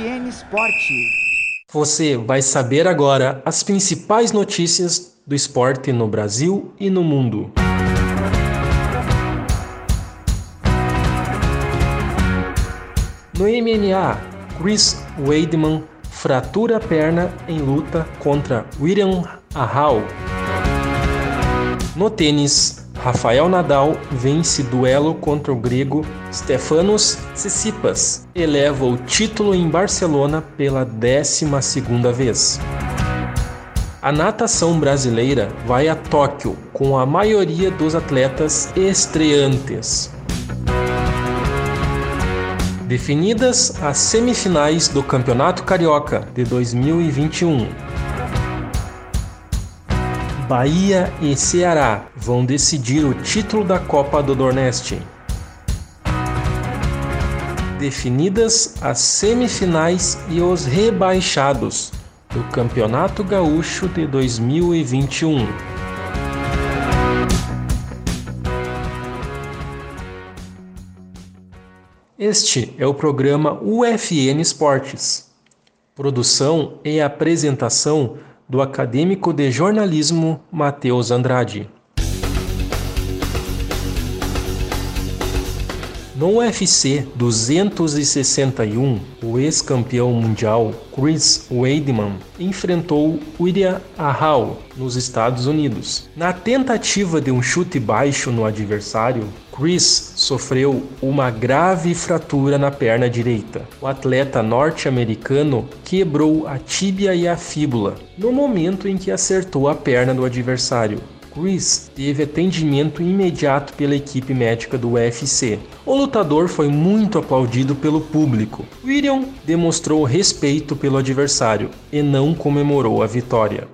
FN Esporte. Você vai saber agora as principais notícias do esporte no Brasil e no mundo. No MMA, Chris Weidman fratura a perna em luta contra William Ahau. No tênis, Rafael Nadal vence duelo contra o grego Stefanos Tsitsipas, eleva o título em Barcelona pela 12ª vez. A natação brasileira vai a Tóquio com a maioria dos atletas estreantes. Definidas as semifinais do Campeonato Carioca de 2021. Bahia e Ceará vão decidir o título da Copa do Nordeste. Definidas as semifinais e os rebaixados do Campeonato Gaúcho de 2021. Este é o programa UFN Esportes. Produção e apresentação do acadêmico de jornalismo Matheus Andrade. No UFC 261, o ex-campeão mundial Chris Weidman enfrentou William Ahau nos Estados Unidos. Na tentativa de um chute baixo no adversário, Chris sofreu uma grave fratura na perna direita. O atleta norte-americano quebrou a tíbia e a fíbula no momento em que acertou a perna do adversário. Chris teve atendimento imediato pela equipe médica do UFC. O lutador foi muito aplaudido pelo público. William demonstrou respeito pelo adversário e não comemorou a vitória.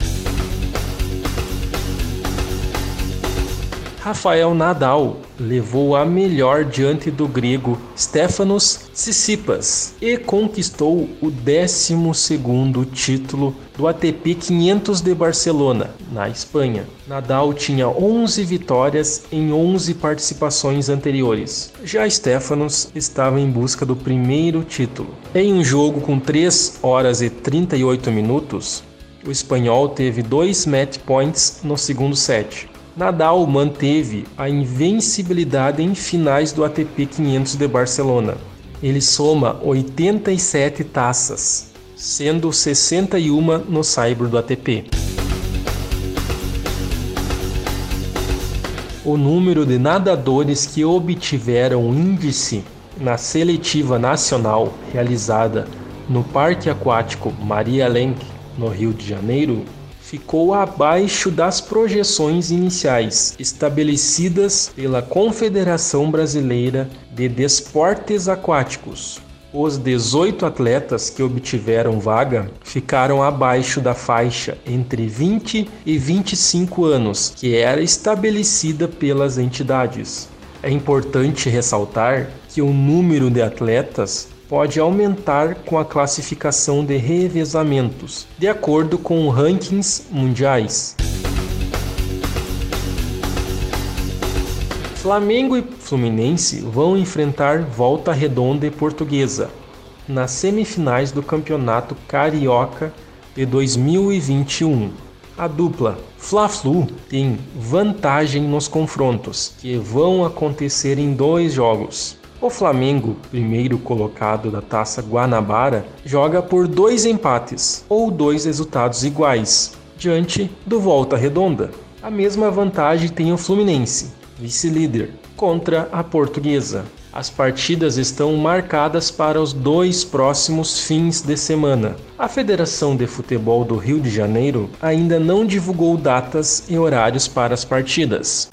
Rafael Nadal levou a melhor diante do grego Stefanos Tsitsipas e conquistou o 12º título do ATP 500 de Barcelona, na Espanha. Nadal tinha 11 vitórias em 11 participações anteriores. Já Stefanos estava em busca do primeiro título. Em um jogo com 3 horas e 38 minutos, o espanhol teve dois match points no segundo set. Nadal manteve a invencibilidade em finais do ATP 500 de Barcelona. Ele soma 87 taças, sendo 61 no Cyber do ATP. O número de nadadores que obtiveram índice na seletiva nacional realizada no Parque Aquático Maria Lenk, no Rio de Janeiro, ficou abaixo das projeções iniciais estabelecidas pela Confederação Brasileira de Desportes Aquáticos. Os 18 atletas que obtiveram vaga ficaram abaixo da faixa entre 20 e 25 anos, que era estabelecida pelas entidades. É importante ressaltar que o número de atletas pode aumentar com a classificação de revezamentos, de acordo com rankings mundiais. Flamengo e Fluminense vão enfrentar Volta Redonda e Portuguesa nas semifinais do Campeonato Carioca de 2021. A dupla Fla-Flu tem vantagem nos confrontos, que vão acontecer em dois jogos. O Flamengo, primeiro colocado da Taça Guanabara, joga por dois empates ou dois resultados iguais, diante do Volta Redonda. A mesma vantagem tem o Fluminense, vice-líder, contra a Portuguesa. As partidas estão marcadas para os dois próximos fins de semana. A Federação de Futebol do Rio de Janeiro ainda não divulgou datas e horários para as partidas.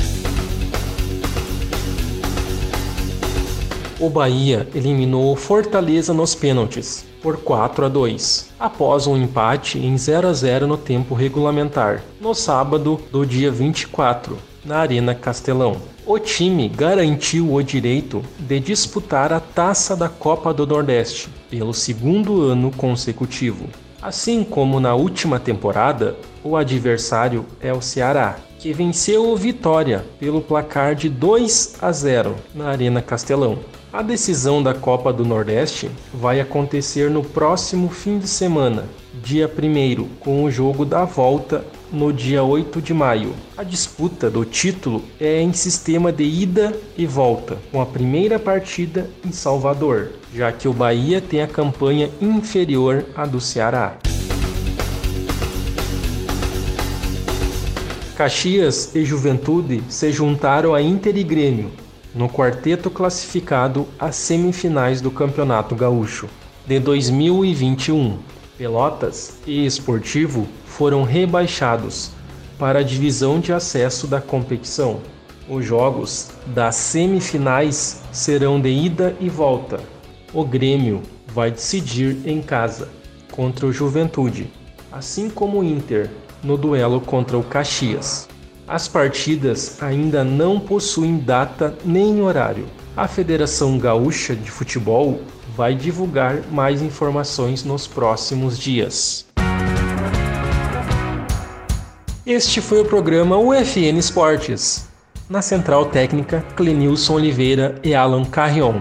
O Bahia eliminou o Fortaleza nos pênaltis por 4 a 2, após um empate em 0 a 0 no tempo regulamentar, no sábado do dia 24, na Arena Castelão. O time garantiu o direito de disputar a taça da Copa do Nordeste pelo segundo ano consecutivo. Assim como na última temporada, o adversário é o Ceará, que venceu o Vitória pelo placar de 2 a 0 na Arena Castelão. A decisão da Copa do Nordeste vai acontecer no próximo fim de semana, dia 1, com o jogo da volta no dia 8 de maio. A disputa do título é em sistema de ida e volta, com a primeira partida em Salvador, já que o Bahia tem a campanha inferior à do Ceará. Caxias e Juventude se juntaram a Inter e Grêmio no quarteto classificado às semifinais do Campeonato Gaúcho de 2021. Pelotas e Esportivo foram rebaixados para a divisão de acesso da competição. Os jogos das semifinais serão de ida e volta. O Grêmio vai decidir em casa contra o Juventude, assim como o Inter no duelo contra o Caxias. As partidas ainda não possuem data nem horário. A Federação Gaúcha de Futebol vai divulgar mais informações nos próximos dias. Este foi o programa UFN Esportes. Na central técnica, Clenilson Oliveira e Alan Carrion,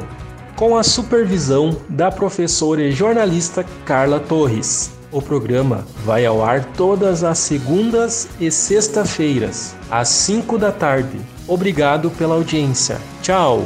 com a supervisão da professora e jornalista Carla Torres. O programa vai ao ar todas as segundas e sexta-feiras, às 5 da tarde. Obrigado pela audiência. Tchau!